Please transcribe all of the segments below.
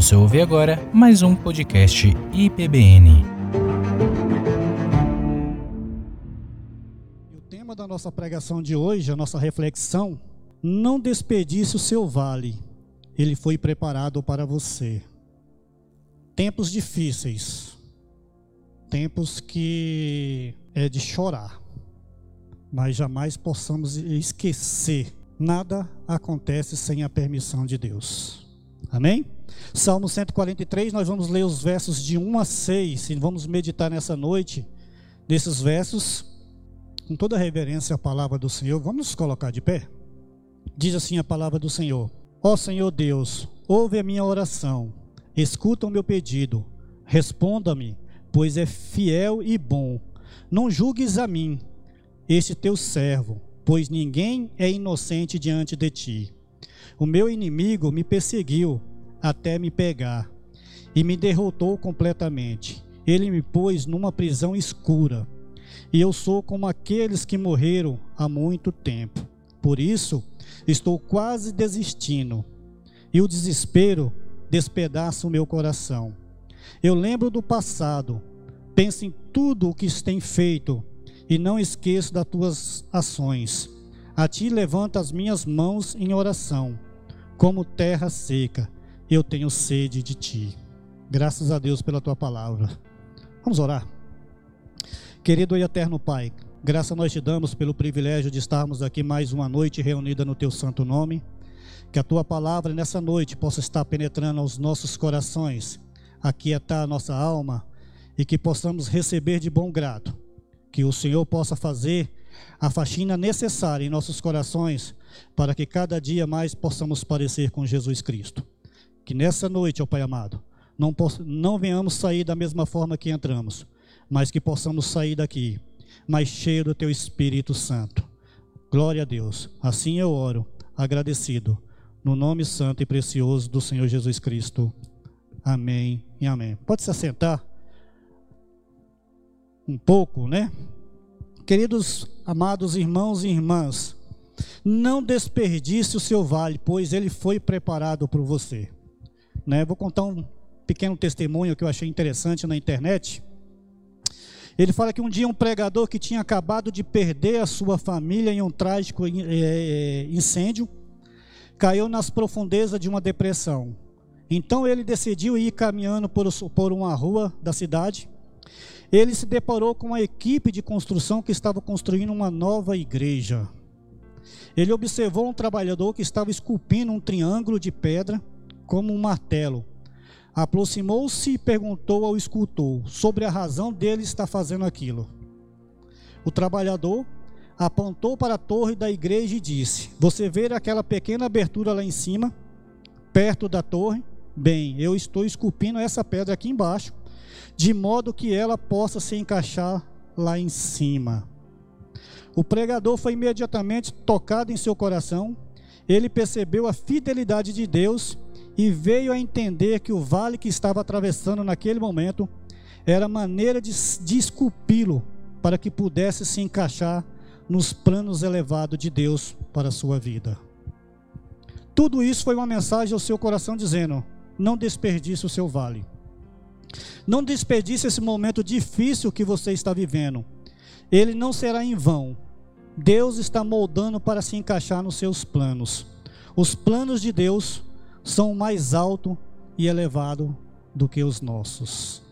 Você ouve agora mais um podcast IPBN. O tema da nossa pregação de hoje, a nossa reflexão, não desperdice o seu vale. Ele foi preparado para você. Tempos difíceis. Tempos que é de chorar. Mas jamais possamos esquecer nada acontece sem a permissão de Deus. Amém? Salmo 143, nós vamos ler os versos de 1 a 6 e vamos meditar nessa noite nesses versos com toda reverência à palavra do Senhor. Vamos nos colocar de pé? Diz assim a palavra do Senhor: Ó Senhor Deus, ouve a minha oração, escuta o meu pedido, responda-me, pois é fiel e bom. Não julgues a mim, este teu servo pois ninguém é inocente diante de ti. O meu inimigo me perseguiu até me pegar e me derrotou completamente. Ele me pôs numa prisão escura, e eu sou como aqueles que morreram há muito tempo. Por isso, estou quase desistindo, e o desespero despedaça o meu coração. Eu lembro do passado, penso em tudo o que tem feito e não esqueço das tuas ações. A ti levanto as minhas mãos em oração, como terra seca, eu tenho sede de ti. Graças a Deus pela tua palavra. Vamos orar. Querido e eterno Pai, graça nós te damos pelo privilégio de estarmos aqui mais uma noite reunida no teu santo nome. Que a tua palavra nessa noite possa estar penetrando aos nossos corações, aquietar a nossa alma e que possamos receber de bom grado que o Senhor possa fazer a faxina necessária em nossos corações para que cada dia mais possamos parecer com Jesus Cristo. Que nessa noite, ó Pai amado, não, não venhamos sair da mesma forma que entramos, mas que possamos sair daqui mais cheio do Teu Espírito Santo. Glória a Deus. Assim eu oro, agradecido, no nome santo e precioso do Senhor Jesus Cristo. Amém e amém. Pode se assentar um pouco, né? Queridos amados irmãos e irmãs, não desperdice o seu vale, pois ele foi preparado por você. Né? Vou contar um pequeno testemunho que eu achei interessante na internet. Ele fala que um dia um pregador que tinha acabado de perder a sua família em um trágico é, é, incêndio caiu nas profundezas de uma depressão. Então ele decidiu ir caminhando por uma rua da cidade ele se deparou com uma equipe de construção que estava construindo uma nova igreja. Ele observou um trabalhador que estava esculpindo um triângulo de pedra como um martelo. Aproximou-se e perguntou ao escultor sobre a razão dele estar fazendo aquilo. O trabalhador apontou para a torre da igreja e disse: Você vê aquela pequena abertura lá em cima, perto da torre? Bem, eu estou esculpindo essa pedra aqui embaixo de modo que ela possa se encaixar lá em cima. O pregador foi imediatamente tocado em seu coração, ele percebeu a fidelidade de Deus e veio a entender que o vale que estava atravessando naquele momento era maneira de, de esculpi-lo para que pudesse se encaixar nos planos elevados de Deus para a sua vida. Tudo isso foi uma mensagem ao seu coração dizendo: não desperdice o seu vale. Não desperdice esse momento difícil que você está vivendo. Ele não será em vão. Deus está moldando para se encaixar nos seus planos. Os planos de Deus são mais alto e elevado do que os nossos.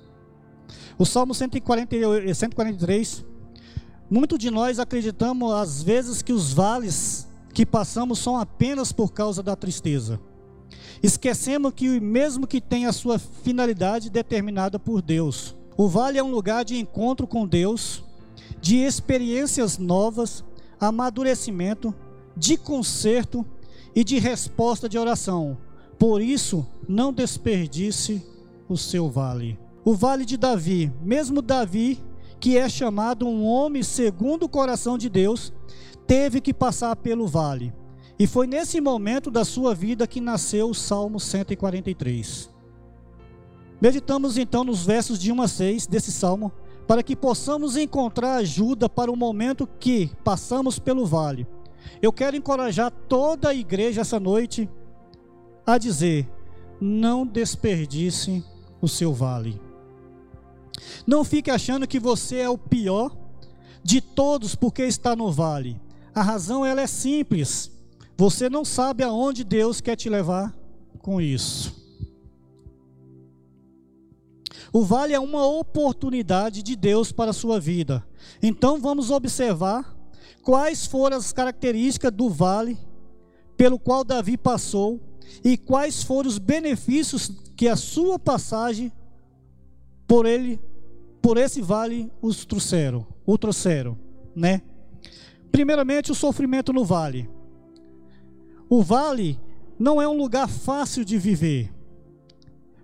O Salmo 143, muito de nós acreditamos às vezes que os vales que passamos são apenas por causa da tristeza. Esquecemos que mesmo que tenha sua finalidade determinada por Deus, o vale é um lugar de encontro com Deus, de experiências novas, amadurecimento, de conserto e de resposta de oração. Por isso, não desperdice o seu vale. O vale de Davi, mesmo Davi, que é chamado um homem segundo o coração de Deus, teve que passar pelo vale. E foi nesse momento da sua vida que nasceu o Salmo 143. Meditamos então nos versos de 1 a 6 desse salmo, para que possamos encontrar ajuda para o momento que passamos pelo vale. Eu quero encorajar toda a igreja essa noite a dizer: não desperdice o seu vale. Não fique achando que você é o pior de todos porque está no vale. A razão ela é simples. Você não sabe aonde Deus quer te levar com isso. O vale é uma oportunidade de Deus para a sua vida. Então vamos observar quais foram as características do vale pelo qual Davi passou e quais foram os benefícios que a sua passagem por ele por esse vale os trouxeram, o trouxeram, né? Primeiramente, o sofrimento no vale. O vale não é um lugar fácil de viver.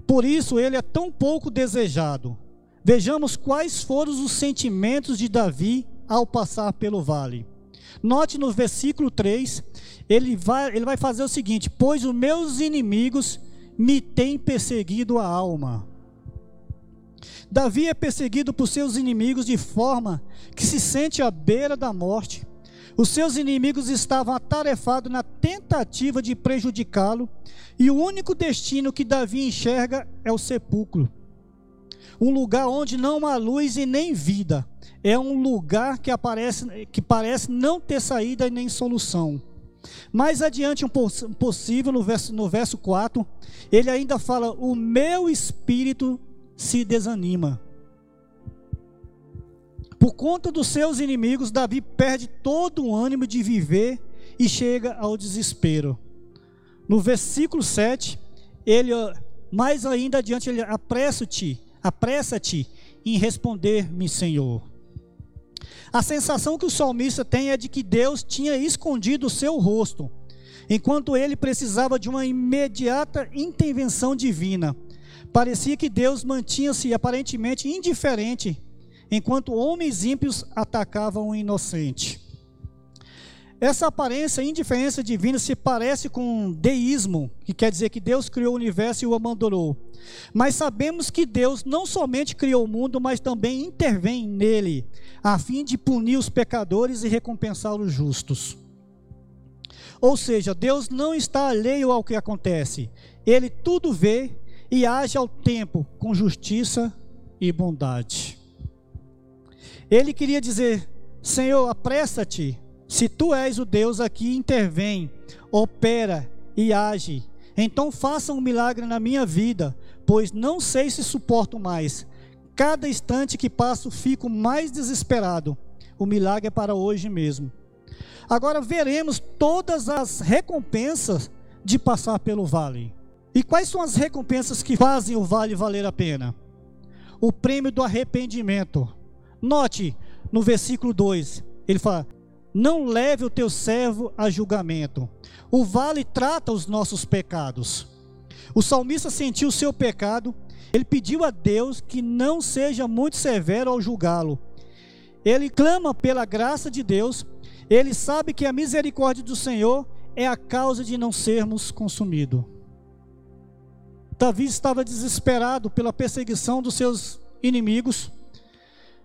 Por isso ele é tão pouco desejado. Vejamos quais foram os sentimentos de Davi ao passar pelo vale. Note no versículo 3, ele vai, ele vai fazer o seguinte: Pois os meus inimigos me têm perseguido a alma. Davi é perseguido por seus inimigos de forma que se sente à beira da morte. Os seus inimigos estavam atarefados na tentativa de prejudicá-lo, e o único destino que Davi enxerga é o sepulcro. Um lugar onde não há luz e nem vida. É um lugar que, aparece, que parece não ter saída e nem solução. Mais adiante, um possível, no verso, no verso 4, ele ainda fala: O meu espírito se desanima. Por conta dos seus inimigos, Davi perde todo o ânimo de viver e chega ao desespero. No versículo 7, ele mais ainda adiante ele apressa-te, apressa-te em responder-me, Senhor. A sensação que o salmista tem é de que Deus tinha escondido o seu rosto, enquanto ele precisava de uma imediata intervenção divina. Parecia que Deus mantinha-se aparentemente indiferente, enquanto homens ímpios atacavam o inocente. Essa aparência indiferença divina se parece com deísmo, que quer dizer que Deus criou o universo e o abandonou. Mas sabemos que Deus não somente criou o mundo, mas também intervém nele, a fim de punir os pecadores e recompensar os justos. Ou seja, Deus não está alheio ao que acontece, ele tudo vê e age ao tempo com justiça e bondade. Ele queria dizer: Senhor, apressa-te, se tu és o Deus aqui, intervém, opera e age. Então faça um milagre na minha vida, pois não sei se suporto mais. Cada instante que passo, fico mais desesperado. O milagre é para hoje mesmo. Agora veremos todas as recompensas de passar pelo vale. E quais são as recompensas que fazem o vale valer a pena? O prêmio do arrependimento. Note no versículo 2, ele fala: Não leve o teu servo a julgamento. O vale trata os nossos pecados. O salmista sentiu o seu pecado, ele pediu a Deus que não seja muito severo ao julgá-lo. Ele clama pela graça de Deus, ele sabe que a misericórdia do Senhor é a causa de não sermos consumidos. Davi estava desesperado pela perseguição dos seus inimigos.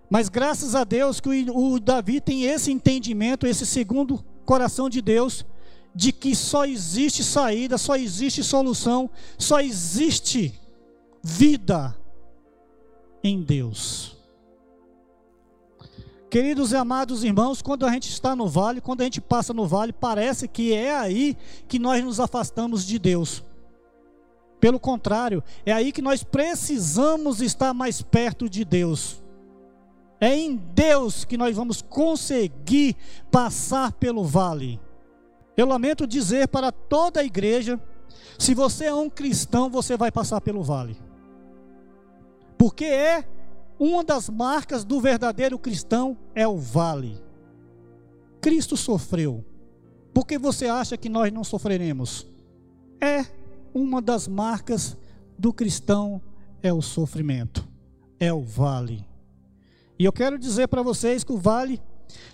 Mas graças a Deus que o, o Davi tem esse entendimento, esse segundo coração de Deus, de que só existe saída, só existe solução, só existe vida em Deus. Queridos e amados irmãos, quando a gente está no vale, quando a gente passa no vale, parece que é aí que nós nos afastamos de Deus. Pelo contrário, é aí que nós precisamos estar mais perto de Deus. É em Deus que nós vamos conseguir passar pelo vale. Eu lamento dizer para toda a igreja: se você é um cristão, você vai passar pelo vale. Porque é uma das marcas do verdadeiro cristão é o vale. Cristo sofreu. Por que você acha que nós não sofreremos? É uma das marcas do cristão é o sofrimento, é o vale. E eu quero dizer para vocês que o vale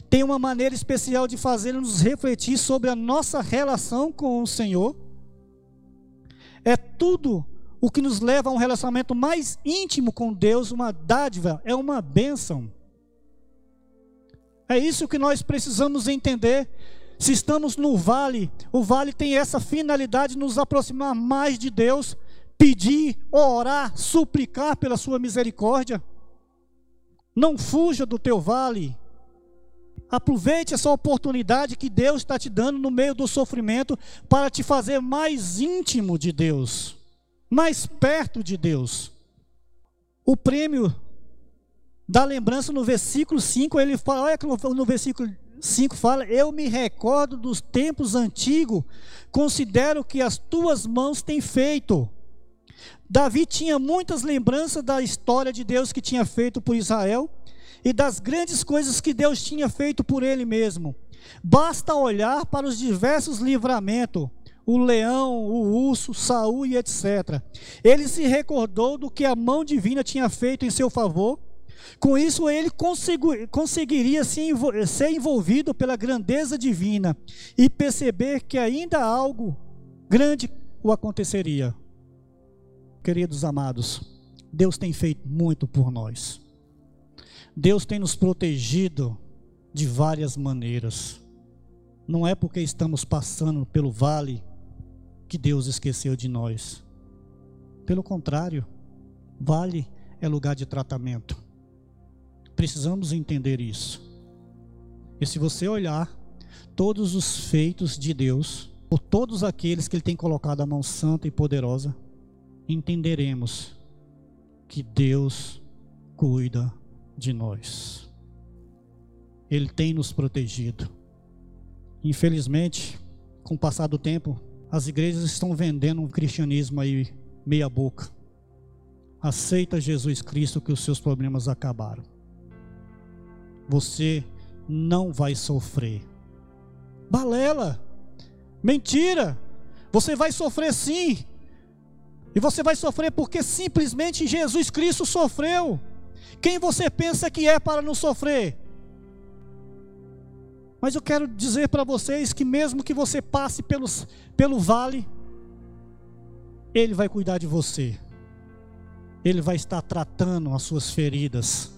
tem uma maneira especial de fazer-nos refletir sobre a nossa relação com o Senhor. É tudo o que nos leva a um relacionamento mais íntimo com Deus, uma dádiva, é uma bênção. É isso que nós precisamos entender se estamos no vale, o vale tem essa finalidade de nos aproximar mais de Deus pedir, orar, suplicar pela sua misericórdia. Não fuja do teu vale. Aproveite essa oportunidade que Deus está te dando no meio do sofrimento para te fazer mais íntimo de Deus, mais perto de Deus. O prêmio da lembrança no versículo 5, ele fala, olha que no versículo 5 fala: Eu me recordo dos tempos antigos, considero que as tuas mãos têm feito. Davi tinha muitas lembranças da história de Deus que tinha feito por Israel e das grandes coisas que Deus tinha feito por ele mesmo. Basta olhar para os diversos livramentos, o leão, o urso, Saul e etc. Ele se recordou do que a mão divina tinha feito em seu favor. Com isso, ele conseguiria ser envolvido pela grandeza divina e perceber que ainda algo grande o aconteceria. Queridos amados, Deus tem feito muito por nós. Deus tem nos protegido de várias maneiras. Não é porque estamos passando pelo vale que Deus esqueceu de nós. Pelo contrário, vale é lugar de tratamento. Precisamos entender isso. E se você olhar todos os feitos de Deus, por todos aqueles que Ele tem colocado a mão santa e poderosa, entenderemos que Deus cuida de nós. Ele tem nos protegido. Infelizmente, com o passar do tempo, as igrejas estão vendendo um cristianismo aí meia boca. Aceita Jesus Cristo que os seus problemas acabaram. Você não vai sofrer. Balela. Mentira. Você vai sofrer sim. E você vai sofrer porque simplesmente Jesus Cristo sofreu. Quem você pensa que é para não sofrer? Mas eu quero dizer para vocês que mesmo que você passe pelos, pelo vale, Ele vai cuidar de você. Ele vai estar tratando as suas feridas.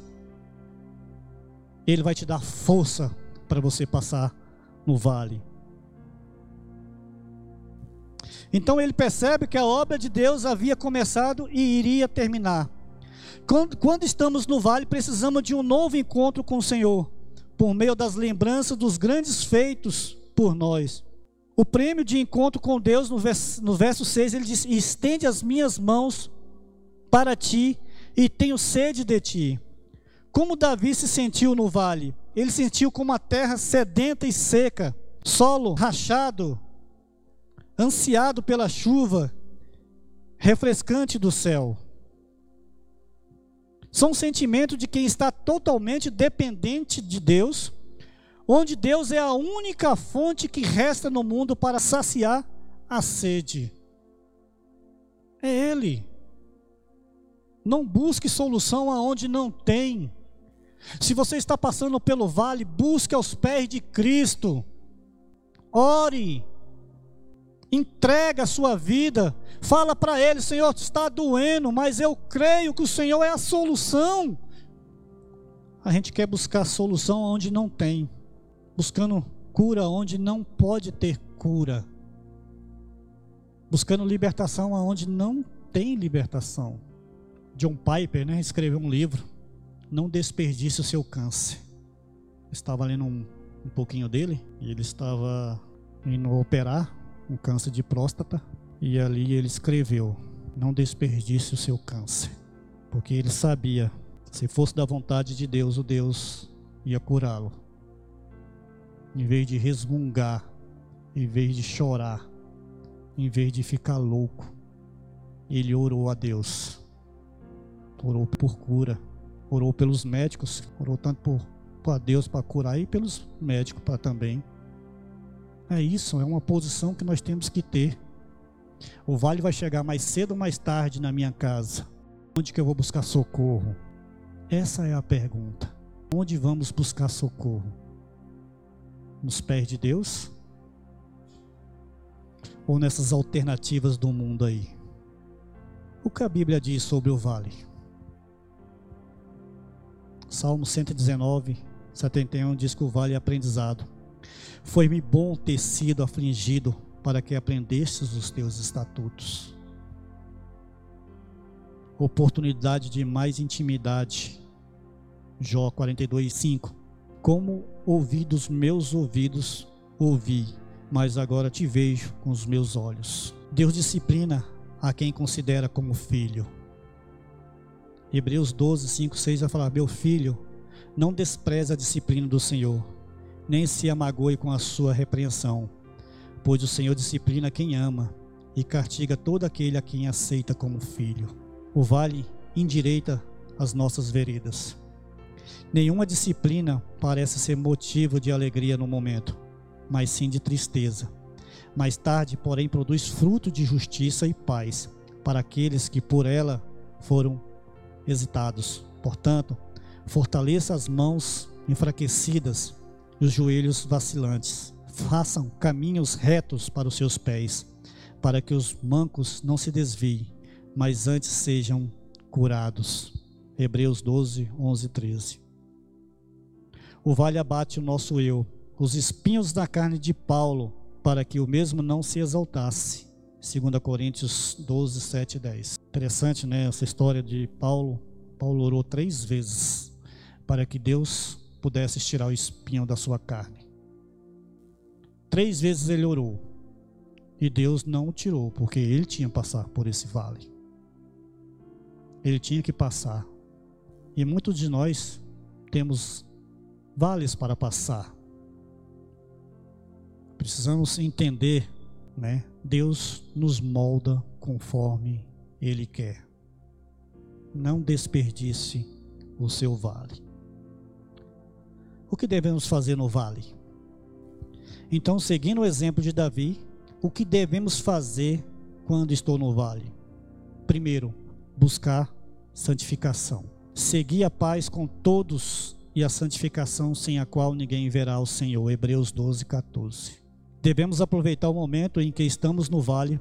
Ele vai te dar força para você passar no vale. Então ele percebe que a obra de Deus havia começado e iria terminar. Quando, quando, estamos no vale, precisamos de um novo encontro com o Senhor, por meio das lembranças dos grandes feitos por nós. O prêmio de encontro com Deus, no verso, no verso 6, ele diz: Estende as minhas mãos para ti e tenho sede de ti. Como Davi se sentiu no vale? Ele sentiu como a terra sedenta e seca, solo rachado, ansiado pela chuva refrescante do céu. São sentimentos de quem está totalmente dependente de Deus, onde Deus é a única fonte que resta no mundo para saciar a sede. É Ele. Não busque solução aonde não tem. Se você está passando pelo vale, busque aos pés de Cristo. Ore, entrega a sua vida, fala para Ele: Senhor, está doendo, mas eu creio que o Senhor é a solução. A gente quer buscar solução onde não tem, buscando cura onde não pode ter cura, buscando libertação onde não tem libertação. John Piper né, escreveu um livro, Não Desperdice o Seu Câncer. estava lendo um, um pouquinho dele e ele estava indo operar um câncer de próstata, e ali ele escreveu: Não desperdice o seu câncer, porque ele sabia, se fosse da vontade de Deus, o Deus ia curá-lo. Em vez de resmungar, em vez de chorar, em vez de ficar louco, ele orou a Deus, orou por cura, orou pelos médicos, orou tanto por, por Deus para curar e pelos médicos para também é isso, é uma posição que nós temos que ter. O vale vai chegar mais cedo ou mais tarde na minha casa. Onde que eu vou buscar socorro? Essa é a pergunta. Onde vamos buscar socorro? Nos pés de Deus? Ou nessas alternativas do mundo aí? O que a Bíblia diz sobre o vale? Salmo 119, 71 diz que o vale é aprendizado. Foi-me bom ter sido afligido para que aprendesses os teus estatutos. oportunidade de mais intimidade. Jó 42, 5. Como ouvi dos meus ouvidos, ouvi, mas agora te vejo com os meus olhos. Deus disciplina a quem considera como filho. Hebreus 12, 5, 6 vai falar: Meu filho, não despreze a disciplina do Senhor, nem se amagoe com a sua repreensão, pois o Senhor disciplina quem ama e castiga todo aquele a quem aceita como filho. O vale endireita as nossas veredas. Nenhuma disciplina parece ser motivo de alegria no momento, mas sim de tristeza. Mais tarde, porém, produz fruto de justiça e paz para aqueles que por ela foram hesitados. Portanto, fortaleça as mãos enfraquecidas e os joelhos vacilantes. Façam caminhos retos para os seus pés, para que os mancos não se desviem, mas antes sejam curados. Hebreus 12, 11 13. O vale abate o nosso eu, os espinhos da carne de Paulo, para que o mesmo não se exaltasse. 2 Coríntios 12, 7 e 10. Interessante, né? Essa história de Paulo. Paulo orou três vezes para que Deus pudesse tirar o espinho da sua carne. Três vezes ele orou. E Deus não o tirou, porque ele tinha que passar por esse vale. Ele tinha que passar. E muitos de nós temos vales para passar. Precisamos entender, né? Deus nos molda conforme ele quer. Não desperdice o seu vale. O que devemos fazer no vale? Então, seguindo o exemplo de Davi, o que devemos fazer quando estou no vale? Primeiro, buscar santificação. Seguir a paz com todos e a santificação sem a qual ninguém verá o Senhor. Hebreus 12, 14. Devemos aproveitar o momento em que estamos no vale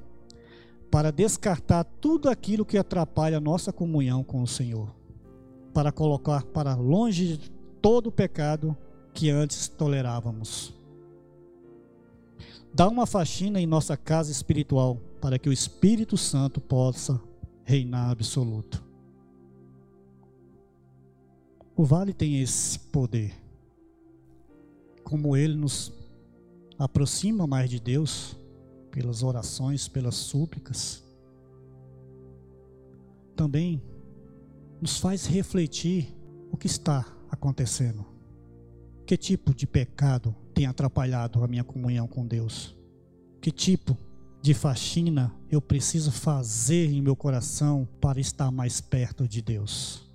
para descartar tudo aquilo que atrapalha a nossa comunhão com o Senhor, para colocar para longe todo o pecado que antes tolerávamos. Dá uma faxina em nossa casa espiritual para que o Espírito Santo possa reinar absoluto. O vale tem esse poder. Como ele nos aproxima mais de Deus, pelas orações, pelas súplicas, também nos faz refletir o que está acontecendo. Que tipo de pecado tem atrapalhado a minha comunhão com Deus? Que tipo de faxina eu preciso fazer em meu coração para estar mais perto de Deus?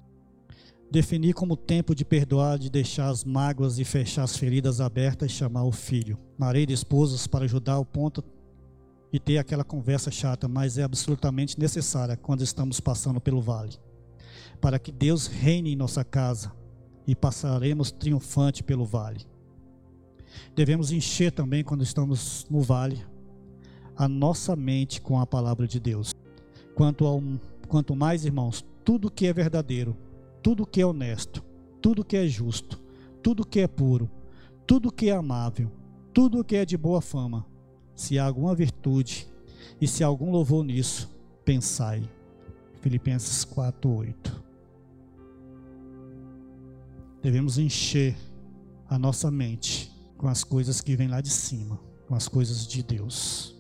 Definir como tempo de perdoar, de deixar as mágoas e fechar as feridas abertas e chamar o filho. Marido e esposas para ajudar o ponto e ter aquela conversa chata, mas é absolutamente necessária quando estamos passando pelo vale. Para que Deus reine em nossa casa e passaremos triunfante pelo vale. Devemos encher também quando estamos no vale a nossa mente com a palavra de Deus. Quanto, ao, quanto mais, irmãos, tudo que é verdadeiro, tudo que é honesto, tudo que é justo, tudo que é puro, tudo que é amável, tudo que é de boa fama, se há alguma virtude e se há algum louvor nisso, pensai. Filipenses 4:8. Devemos encher a nossa mente com as coisas que vêm lá de cima, com as coisas de Deus.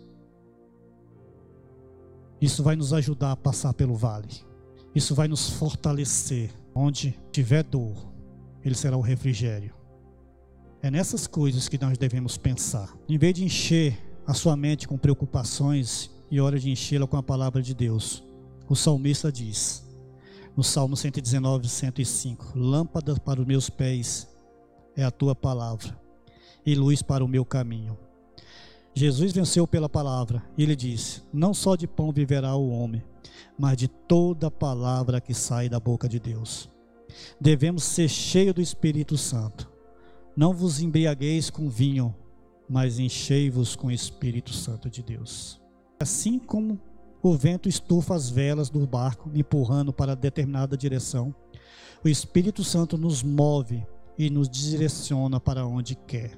Isso vai nos ajudar a passar pelo vale. Isso vai nos fortalecer Onde tiver dor, ele será o refrigério. É nessas coisas que nós devemos pensar. Em vez de encher a sua mente com preocupações e hora de enchê-la com a palavra de Deus, o salmista diz, no Salmo 119, 105: Lâmpada para os meus pés é a tua palavra, e luz para o meu caminho. Jesus venceu pela palavra, e ele disse: Não só de pão viverá o homem, mas de toda palavra que sai da boca de Deus. Devemos ser cheios do Espírito Santo. Não vos embriagueis com vinho, mas enchei-vos com o Espírito Santo de Deus. Assim como o vento estufa as velas do barco, empurrando para determinada direção, o Espírito Santo nos move e nos direciona para onde quer.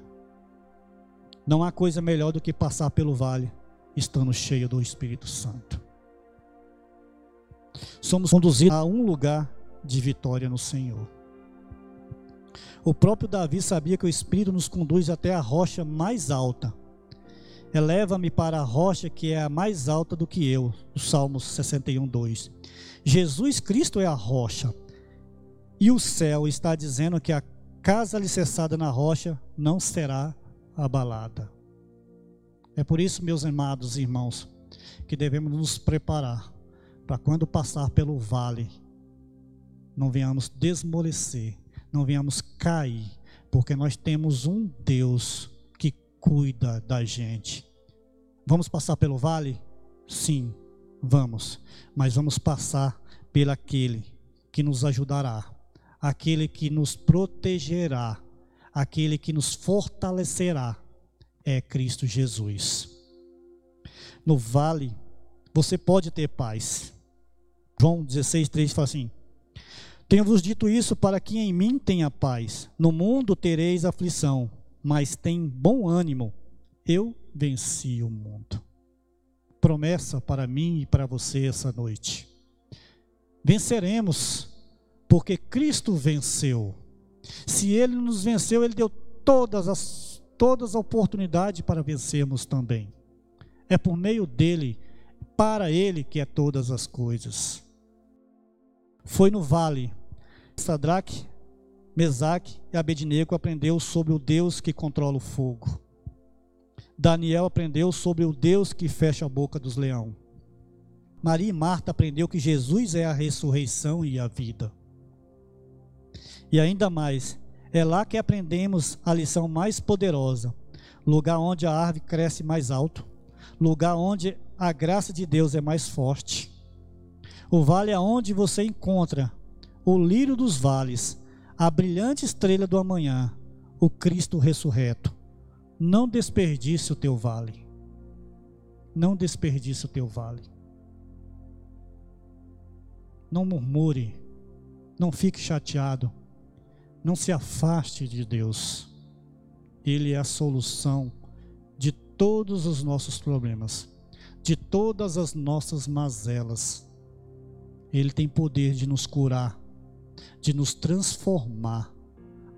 Não há coisa melhor do que passar pelo vale estando cheio do Espírito Santo. somos conduzidos a um lugar de vitória no Senhor. O próprio Davi sabia que o Espírito nos conduz até a rocha mais alta. Eleva-me para a rocha que é a mais alta do que eu. O Salmos 61, 2. Jesus Cristo é a rocha. E o céu está dizendo que a casa alicerçada na rocha não será abalada. É por isso, meus amados irmãos, que devemos nos preparar para quando passar pelo vale, não venhamos desmolecer, não venhamos cair, porque nós temos um Deus cuida da gente. Vamos passar pelo vale? Sim, vamos, mas vamos passar pelo aquele que nos ajudará, aquele que nos protegerá, aquele que nos fortalecerá, é Cristo Jesus. No vale, você pode ter paz. João 16, 3 fala assim: Tenho-vos dito isso para que em mim tenha paz. No mundo tereis aflição, mas tem bom ânimo. Eu venci o mundo. Promessa para mim e para você essa noite. Venceremos, porque Cristo venceu. Se Ele nos venceu, Ele deu todas as, todas as oportunidades para vencermos também. É por meio dele, para Ele que é todas as coisas. Foi no vale. Sadraque, Mesaque e Abednego aprendeu sobre o Deus que controla o fogo. Daniel aprendeu sobre o Deus que fecha a boca dos leões. Maria e Marta aprendeu que Jesus é a ressurreição e a vida. E ainda mais, é lá que aprendemos a lição mais poderosa: lugar onde a árvore cresce mais alto, lugar onde a graça de Deus é mais forte. O vale aonde você encontra o lírio dos vales, a brilhante estrela do amanhã, o Cristo ressurreto. Não desperdice o teu vale. Não desperdice o teu vale. Não murmure. Não fique chateado. Não se afaste de Deus. Ele é a solução de todos os nossos problemas, de todas as nossas mazelas. Ele tem poder de nos curar, de nos transformar,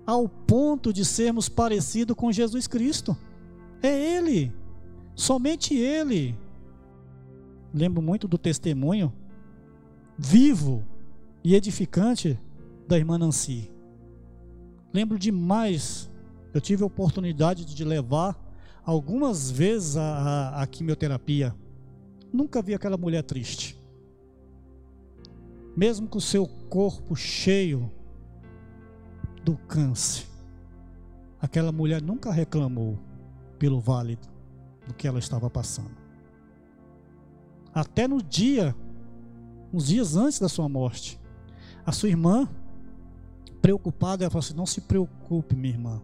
ao ponto de sermos parecidos com Jesus Cristo. É Ele, somente Ele. Lembro muito do testemunho vivo e edificante da irmã Nancy. Lembro demais, eu tive a oportunidade de levar algumas vezes a, a, a quimioterapia. Nunca vi aquela mulher triste. Mesmo com o seu corpo cheio do câncer, aquela mulher nunca reclamou pelo vale do que ela estava passando. Até no dia uns dias antes da sua morte. A sua irmã, preocupada, ela falou assim: Não se preocupe, minha irmã,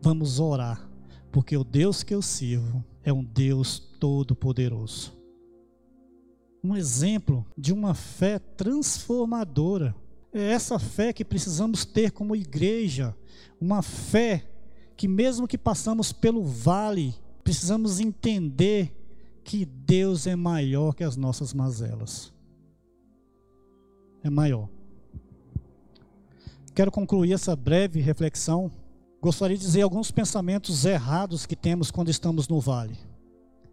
vamos orar, porque o Deus que eu sirvo é um Deus todo-poderoso. Um exemplo de uma fé transformadora. É essa fé que precisamos ter como igreja, uma fé que, mesmo que passamos pelo vale, precisamos entender que Deus é maior que as nossas mazelas é maior. Quero concluir essa breve reflexão. Gostaria de dizer alguns pensamentos errados que temos quando estamos no vale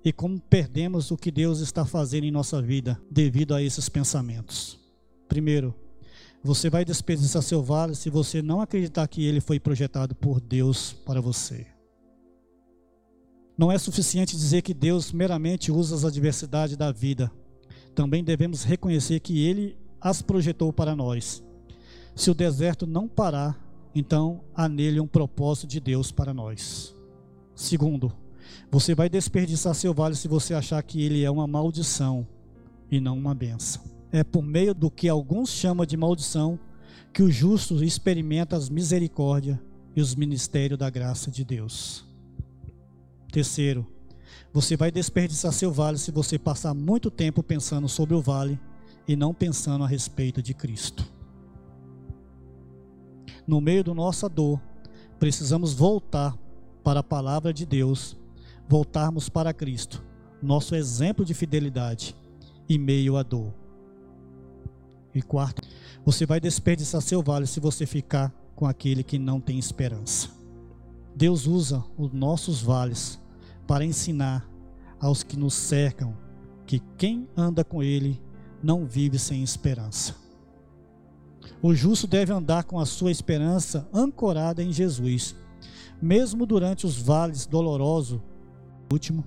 e como perdemos o que Deus está fazendo em nossa vida devido a esses pensamentos. Primeiro, você vai desperdiçar seu vale se você não acreditar que ele foi projetado por Deus para você. Não é suficiente dizer que Deus meramente usa as adversidades da vida. Também devemos reconhecer que ele as projetou para nós. Se o deserto não parar, então há nele um propósito de Deus para nós. Segundo, você vai desperdiçar seu vale se você achar que ele é uma maldição e não uma benção. É por meio do que alguns chamam de maldição que o justo experimenta as misericórdias e os ministérios da graça de Deus. Terceiro, você vai desperdiçar seu vale se você passar muito tempo pensando sobre o vale e não pensando a respeito de Cristo. No meio da nossa dor, precisamos voltar para a palavra de Deus, voltarmos para Cristo, nosso exemplo de fidelidade em meio à dor. E quarto, você vai desperdiçar seu vale se você ficar com aquele que não tem esperança. Deus usa os nossos vales para ensinar aos que nos cercam que quem anda com Ele não vive sem esperança. O justo deve andar com a sua esperança ancorada em Jesus, mesmo durante os vales dolorosos. Último,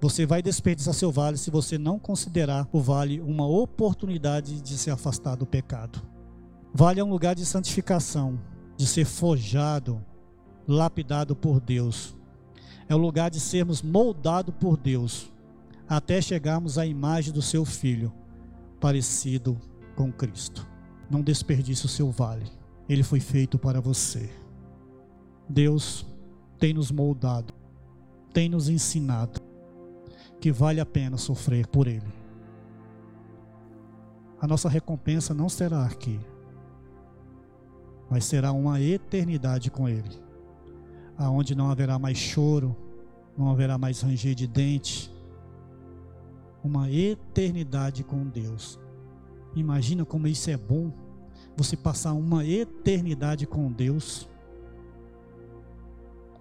você vai desperdiçar seu vale se você não considerar o vale uma oportunidade de se afastar do pecado. Vale é um lugar de santificação, de ser forjado, lapidado por Deus. É o lugar de sermos moldados por Deus, até chegarmos à imagem do seu Filho, parecido com Cristo. Não desperdice o seu vale. Ele foi feito para você. Deus tem nos moldado, tem nos ensinado que vale a pena sofrer por Ele. A nossa recompensa não será aqui, mas será uma eternidade com Ele, aonde não haverá mais choro, não haverá mais ranger de dente, uma eternidade com Deus. Imagina como isso é bom, você passar uma eternidade com Deus.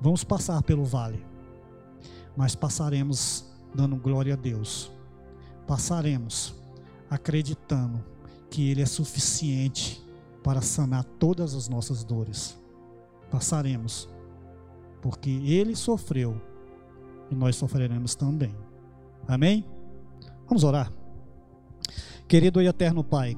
Vamos passar pelo vale, mas passaremos dando glória a Deus. Passaremos acreditando que Ele é suficiente para sanar todas as nossas dores. Passaremos, porque Ele sofreu e nós sofreremos também. Amém? Vamos orar. Querido e eterno Pai,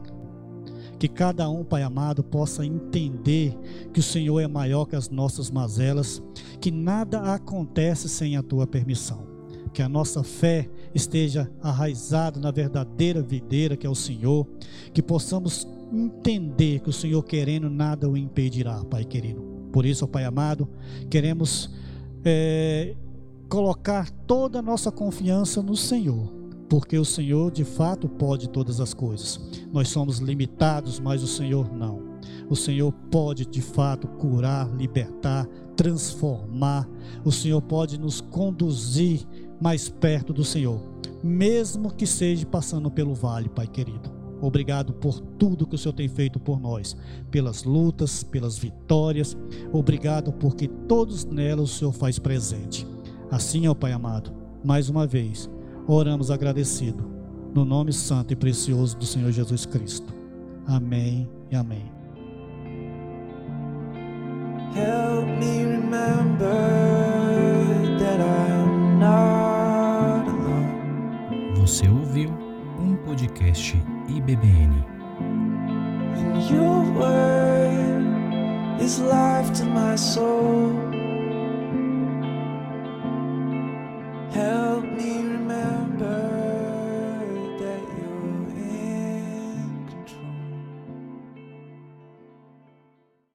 que cada um, Pai amado, possa entender que o Senhor é maior que as nossas mazelas, que nada acontece sem a tua permissão. Que a nossa fé esteja arraizada na verdadeira videira que é o Senhor, que possamos entender que o Senhor querendo nada o impedirá, Pai querido. Por isso, Pai amado, queremos é, colocar toda a nossa confiança no Senhor porque o Senhor de fato pode todas as coisas. Nós somos limitados, mas o Senhor não. O Senhor pode de fato curar, libertar, transformar. O Senhor pode nos conduzir mais perto do Senhor, mesmo que seja passando pelo vale, Pai querido. Obrigado por tudo que o Senhor tem feito por nós, pelas lutas, pelas vitórias. Obrigado porque todos nelas o Senhor faz presente. Assim, ó Pai amado, mais uma vez, Oramos agradecido, no nome santo e precioso do Senhor Jesus Cristo. Amém e amém. Help me remember that I'm not alone. Você ouviu um podcast IBBN. And your word is life to my soul.